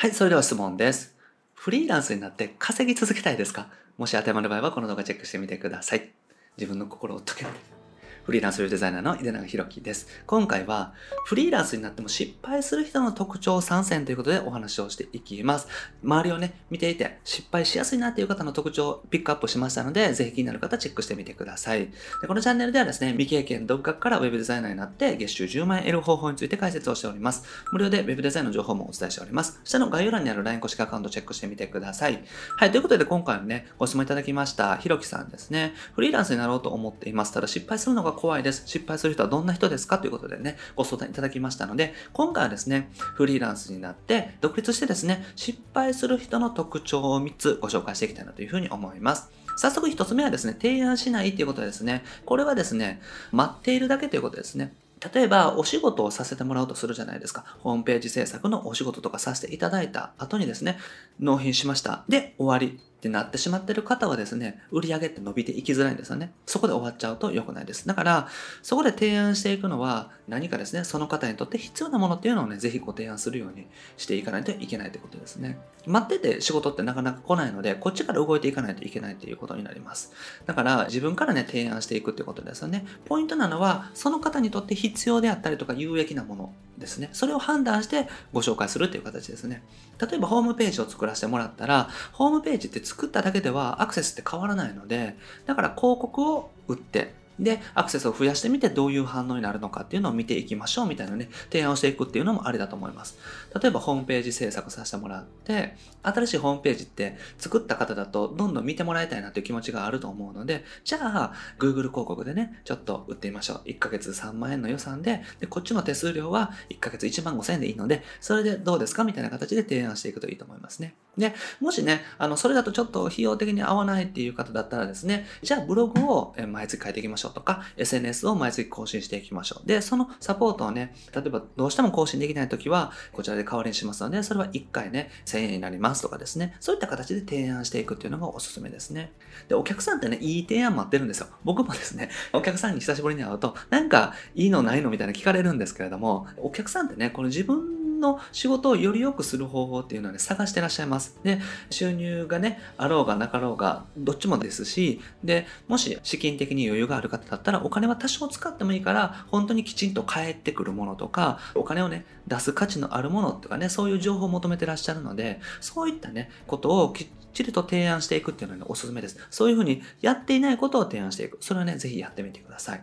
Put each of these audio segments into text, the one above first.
はい、それでは質問です。フリーランスになって稼ぎ続けたいですか？もし当てはまる場合はこの動画チェックしてみてください。自分の心を解け。フリーランスウェブデザイナーの井出永弘樹です。今回はフリーランスになっても失敗する人の特徴参戦ということでお話をしていきます。周りをね、見ていて失敗しやすいなっていう方の特徴をピックアップしましたので、ぜひ気になる方チェックしてみてください。でこのチャンネルではですね、未経験独学からウェブデザイナーになって月収10万円得る方法について解説をしております。無料でウェブデザインの情報もお伝えしております。下の概要欄にある LINE 公式アカウントチェックしてみてください。はい、ということで今回もね、ご質問いただきました、ひろきさんですね。フリーランスになろうと思っています。ただ失敗するのがが怖いです。失敗する人はどんな人ですか？ということでね、ご相談いただきましたので、今回はですね、フリーランスになって独立してですね、失敗する人の特徴を3つご紹介していきたいなというふうに思います。早速1つ目はですね、提案しないということですね。これはですね、待っているだけということですね。例えば、お仕事をさせてもらおうとするじゃないですか。ホームページ制作のお仕事とかさせていただいた後にですね、納品しました。で、終わりってなってしまってる方はですね、売り上げって伸びていきづらいんですよね。そこで終わっちゃうと良くないです。だから、そこで提案していくのは何かですね、その方にとって必要なものっていうのをね、ぜひご提案するようにしていかないといけないということですね。待ってて仕事ってなかなか来ないので、こっちから動いていかないといけないということになります。だから、自分からね、提案していくってことですよね。ポイントなのは、その方にとって必要であったりとか有益なものですね。それを判断してご紹介するっていう形ですね。例えば、ホームページを作らせてもらったら、ホームページって作っただけではアクセスって変わらないので、だから広告を売って、で、アクセスを増やしてみてどういう反応になるのかっていうのを見ていきましょうみたいなね、提案をしていくっていうのもありだと思います。例えばホームページ制作させてもらって、新しいホームページって作った方だとどんどん見てもらいたいなという気持ちがあると思うので、じゃあ、Google 広告でね、ちょっと売ってみましょう。1ヶ月3万円の予算で、で、こっちの手数料は1ヶ月1万5千円でいいので、それでどうですかみたいな形で提案していくといいと思いますね。で、もしね、あの、それだとちょっと費用的に合わないっていう方だったらですね、じゃあブログを毎月書いていきましょうとか、SNS を毎月更新していきましょう。で、そのサポートをね、例えばどうしても更新できないときは、こちらで代わりにしますので、それは1回ね、1000円になりますとかですね、そういった形で提案していくっていうのがおすすめですね。で、お客さんってね、いい提案待ってるんですよ。僕もですね、お客さんに久しぶりに会うと、なんかいいのないのみたいな聞かれるんですけれども、お客さんってね、この自分の仕事をより良くする方法っていうのはね、探してらっしゃいます。で、収入がね、あろうがなかろうが、どっちもですし、で、もし資金的に余裕がある方だったら、お金は多少使ってもいいから、本当にきちんと返ってくるものとか、お金をね、出す価値のあるものとかね、そういう情報を求めてらっしゃるので、そういったね、ことをきっちりと提案していくっていうのはね、おすすめです。そういうふうにやっていないことを提案していく。それはね、ぜひやってみてください。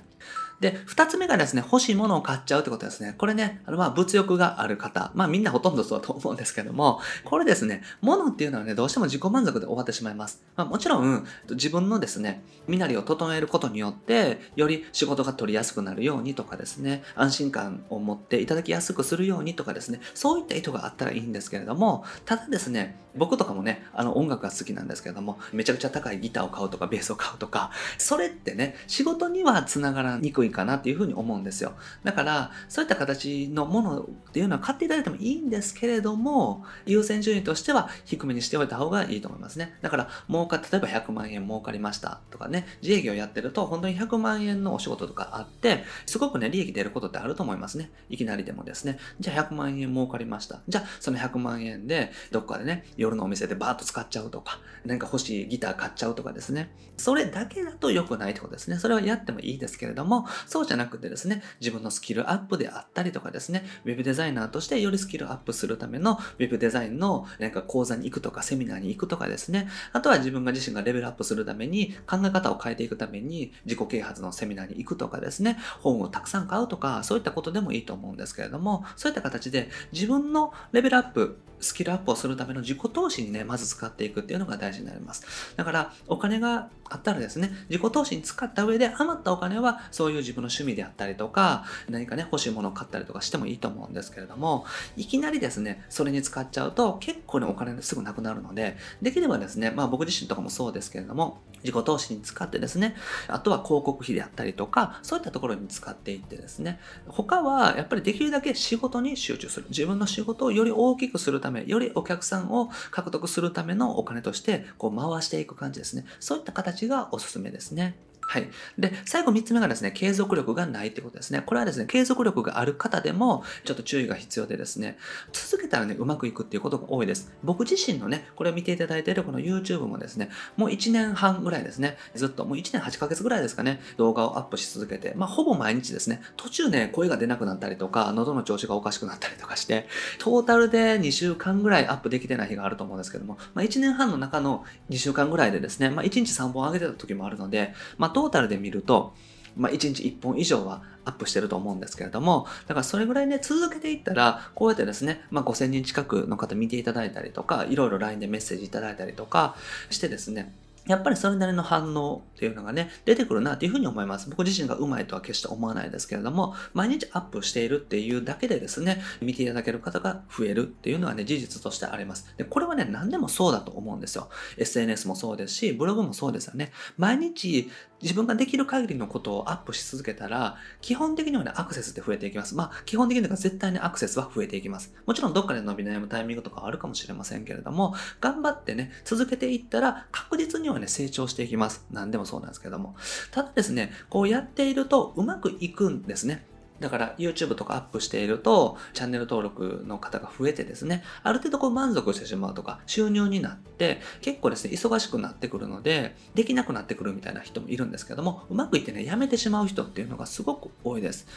で、二つ目がですね、欲しいものを買っちゃうってことですね。これね、あの、まあ、物欲がある方。まあ、みんなほとんどそうだと思うんですけども、これですね、物っていうのはね、どうしても自己満足で終わってしまいます。まあ、もちろん、自分のですね、身なりを整えることによって、より仕事が取りやすくなるようにとかですね、安心感を持っていただきやすくするようにとかですね、そういった意図があったらいいんですけれども、ただですね、僕とかもね、あの、音楽が好きなんですけれども、めちゃくちゃ高いギターを買うとか、ベースを買うとか、それってね、仕事にはつながらにくいいかなっていうふうに思うんですよ。だから、そういった形のものっていうのは買っていただいてもいいんですけれども、優先順位としては低めにしておいた方がいいと思いますね。だから、儲か、例えば100万円儲かりましたとかね、自営業やってると本当に100万円のお仕事とかあって、すごくね、利益出ることってあると思いますね。いきなりでもですね。じゃあ100万円儲かりました。じゃあ、その100万円で、どっかでね、夜のお店でバーッと使っちゃうとか、なんか欲しいギター買っちゃうとかですね。それだけだと良くないってことですね。それはやってもいいですけれども、そうじゃなくてですね、自分のスキルアップであったりとかですね、ウェブデザイナーとしてよりスキルアップするためのウェブデザインのなんか講座に行くとかセミナーに行くとかですね、あとは自分が自身がレベルアップするために考え方を変えていくために自己啓発のセミナーに行くとかですね、本をたくさん買うとか、そういったことでもいいと思うんですけれども、そういった形で自分のレベルアップ、スキルアップをするための自己投資にね、まず使っていくっていうのが大事になります。だから、お金があったらですね、自己投資に使った上で余ったお金はそういう自分の趣味であったりとか、何かね、欲しいものを買ったりとかしてもいいと思うんですけれども、いきなりですね、それに使っちゃうと結構ね、お金すぐなくなるので、できればですね、まあ僕自身とかもそうですけれども、自己投資に使ってですね、あとは広告費であったりとか、そういったところに使っていってですね、他はやっぱりできるだけ仕事に集中する。自分の仕事をより大きくするため、よりお客さんを獲得するためのお金として、こう回していく感じですね。そういった形がおすすめですね。はい。で、最後3つ目がですね、継続力がないってことですね。これはですね、継続力がある方でも、ちょっと注意が必要でですね、続けたらね、うまくいくっていうことが多いです。僕自身のね、これを見ていただいているこの YouTube もですね、もう1年半ぐらいですね、ずっと、もう1年8ヶ月ぐらいですかね、動画をアップし続けて、まあ、ほぼ毎日ですね、途中ね、声が出なくなったりとか、喉の調子がおかしくなったりとかして、トータルで2週間ぐらいアップできてない日があると思うんですけども、まあ、1年半の中の2週間ぐらいでですね、まあ、1日3本上げてた時もあるので、まあ、トータルで見ると、まあ、1日1本以上はアップしてると思うんですけれども、だからそれぐらいね、続けていったら、こうやってですね、まあ、5000人近くの方見ていただいたりとか、いろいろ LINE でメッセージいただいたりとかしてですね、やっぱりそれなりの反応っていうのがね、出てくるなっていうふうに思います。僕自身がうまいとは決して思わないですけれども、毎日アップしているっていうだけでですね、見ていただける方が増えるっていうのはね、事実としてあります。で、これはね、何でもそうだと思うんですよ。SNS もそうですし、ブログもそうですよね。毎日自分ができる限りのことをアップし続けたら、基本的にはね、アクセスって増えていきます。まあ、基本的には絶対にアクセスは増えていきます。もちろんどっかで伸び悩むタイミングとかあるかもしれませんけれども、頑張ってね、続けていったら確実にはね、成長していきます。何でもそうなんですけども。ただですね、こうやっているとうまくいくんですね。だから YouTube とかアップしているとチャンネル登録の方が増えてですね、ある程度こう満足してしまうとか収入になって結構ですね、忙しくなってくるので、できなくなってくるみたいな人もいるんですけども、うまくいってね、やめてしまう人っていうのがすごく多いです。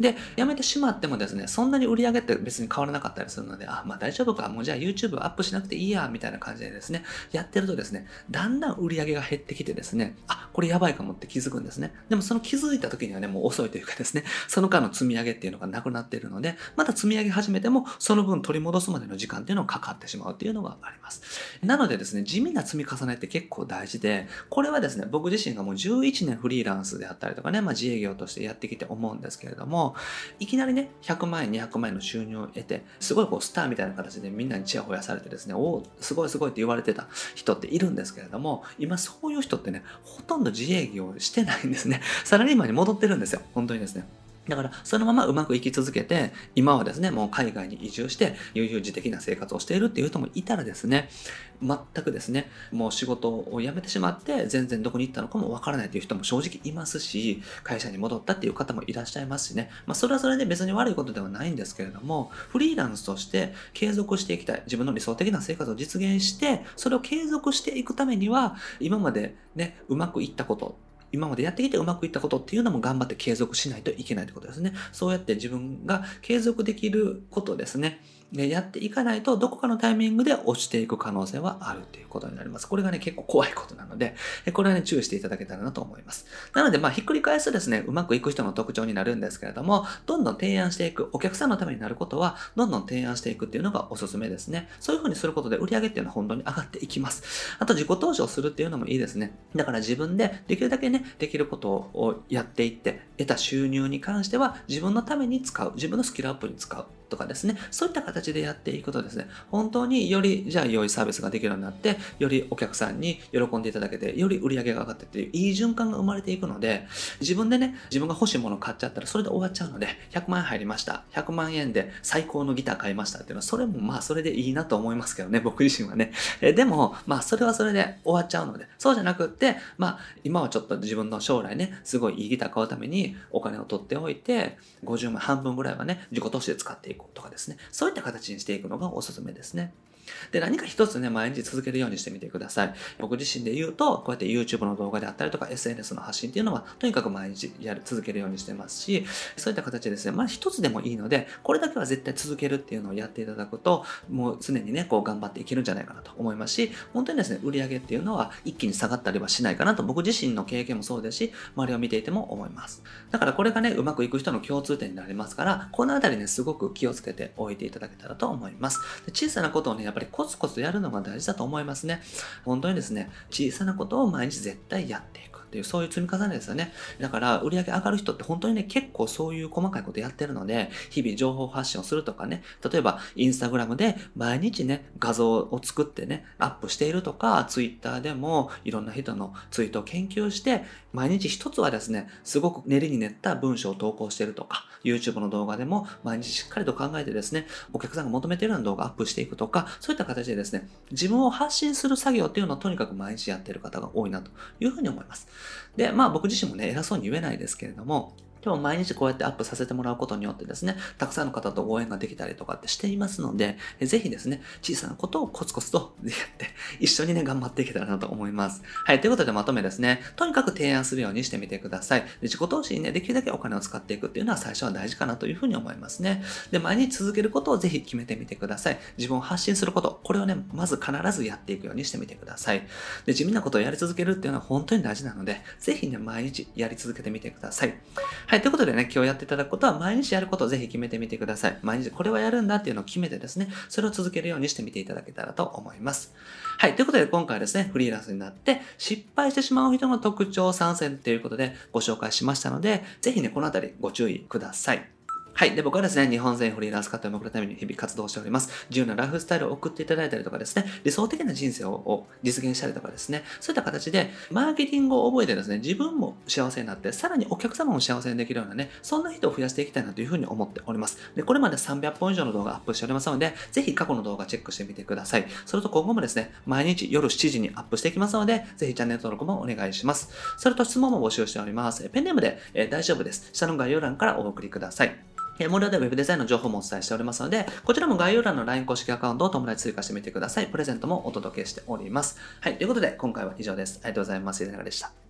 で、やめてしまってもですね、そんなに売り上げって別に変わらなかったりするので、あ、まあ大丈夫か、もうじゃあ YouTube アップしなくていいや、みたいな感じでですね、やってるとですね、だんだん売り上げが減ってきてですね、あ、これやばいかもって気づくんですね。でもその気づいた時にはね、もう遅いというかですね、その間の積み上げっていうのががなくなっているので、また積み上げ始めても、その分取り戻すまでの時間っていうのがかかってしまうっていうのがあります。なのでですね、地味な積み重ねって結構大事で、これはですね、僕自身がもう11年フリーランスであったりとかね、まあ自営業としてやってきて思うんですけれども、いきなりね、100万円、200万円の収入を得て、すごいこうスターみたいな形でみんなにチヤホヤされてですね、おお、すごいすごいって言われてた人っているんですけれども、今そういう人ってね、ほとんど自営業してないんですね。サラリーマンに戻ってるんですよ。本当にですね。だから、そのままうまくいき続けて、今はですね、もう海外に移住して、悠々自適な生活をしているっていう人もいたらですね、全くですね、もう仕事を辞めてしまって、全然どこに行ったのかもわからないという人も正直いますし、会社に戻ったっていう方もいらっしゃいますしね、まあ、それはそれで別に悪いことではないんですけれども、フリーランスとして継続していきたい、自分の理想的な生活を実現して、それを継続していくためには、今までね、うまくいったこと今までやってきてうまくいったことっていうのも頑張って継続しないといけないってことですね。そうやって自分が継続できることですね。やっていかないとどこかのタイミングで落ちていく可能性はあるっていうことになります。これがね、結構怖いことなので、これはね、注意していただけたらなと思います。なので、まあ、ひっくり返すとですね、うまくいく人の特徴になるんですけれども、どんどん提案していく、お客さんのためになることは、どんどん提案していくっていうのがおすすめですね。そういう風にすることで売り上げっていうのは本当に上がっていきます。あと、自己投資をするっていうのもいいですね。だから自分でできるだけね、できることをやっていって、得た収入に関しては自分のために使う、自分のスキルアップに使う。とかですね、そういった形でやっていくとですね、本当によりじゃあ良いサービスができるようになって、よりお客さんに喜んでいただけて、より売り上げが上がってっていういい循環が生まれていくので、自分でね、自分が欲しいものを買っちゃったらそれで終わっちゃうので、100万円入りました。100万円で最高のギター買いましたっていうのは、それもまあそれでいいなと思いますけどね、僕自身はね。えでも、まあそれはそれで終わっちゃうので、そうじゃなくって、まあ今はちょっと自分の将来ね、すごいいいギター買うためにお金を取っておいて、50万半分ぐらいはね、自己投資で使っていくこうとかですね。そういった形にしていくのがおすすめですね。で、何か一つね、毎日続けるようにしてみてください。僕自身で言うと、こうやって YouTube の動画であったりとか SNS の発信っていうのは、とにかく毎日やる、続けるようにしてますし、そういった形でですね、まあ一つでもいいので、これだけは絶対続けるっていうのをやっていただくと、もう常にね、こう頑張っていけるんじゃないかなと思いますし、本当にですね、売り上げっていうのは一気に下がったりはしないかなと、僕自身の経験もそうですし、周りを見ていても思います。だからこれがね、うまくいく人の共通点になりますから、このあたりね、すごく気をつけておいていただけたらと思います。で小さなことをね、ぱりコツコツやるのが大事だと思いますね。本当にですね、小さなことを毎日絶対やっていく。っていう、そういう積み重ねですよね。だから、売り上げ上がる人って本当にね、結構そういう細かいことやってるので、日々情報発信をするとかね、例えば、インスタグラムで毎日ね、画像を作ってね、アップしているとか、ツイッターでもいろんな人のツイートを研究して、毎日一つはですね、すごく練りに練った文章を投稿してるとか、YouTube の動画でも毎日しっかりと考えてですね、お客さんが求めているような動画をアップしていくとか、そういった形でですね、自分を発信する作業っていうのをとにかく毎日やってる方が多いなというふうに思います。で、まあ僕自身もね、偉そうに言えないですけれども、でも毎日こうやってアップさせてもらうことによってですね、たくさんの方と応援ができたりとかってしていますので、ぜひですね、小さなことをコツコツと やって、一緒にね、頑張っていけたらなと思います。はい、ということでまとめですね、とにかく提案するようにしてみてください。で自己投資にね、できるだけお金を使っていくっていうのは最初は大事かなというふうに思いますね。で、毎日続けることをぜひ決めてみてください。自分を発信すること、これをね、まず必ずやっていくようにしてみてください。で、地味なことをやり続けるっていうのは本当に大事なので、ぜひね、毎日やり続けてみてください。はい、はいということでね、今日やっていただくことは毎日やることをぜひ決めてみてください。毎日これはやるんだっていうのを決めてですね、それを続けるようにしてみていただけたらと思います。はい。ということで今回はですね、フリーランスになって失敗してしまう人の特徴参戦ということでご紹介しましたので、ぜひね、このあたりご注意ください。はい。で、僕はですね、日本全フリーランス活動を送るために日々活動しております。自由なライフスタイルを送っていただいたりとかですね、理想的な人生を実現したりとかですね、そういった形で、マーケティングを覚えてですね、自分も幸せになって、さらにお客様も幸せにできるようなね、そんな人を増やしていきたいなというふうに思っております。で、これまで300本以上の動画アップしておりますので、ぜひ過去の動画チェックしてみてください。それと今後もですね、毎日夜7時にアップしていきますので、ぜひチャンネル登録もお願いします。それと質問も募集しております。ペンネームで、えー、大丈夫です。下の概要欄からお送りください。え無料で Web デザインの情報もお伝えしておりますので、こちらも概要欄の LINE 公式アカウントを友達追加してみてください。プレゼントもお届けしております。はい。ということで、今回は以上です。ありがとうございます。いかがでした？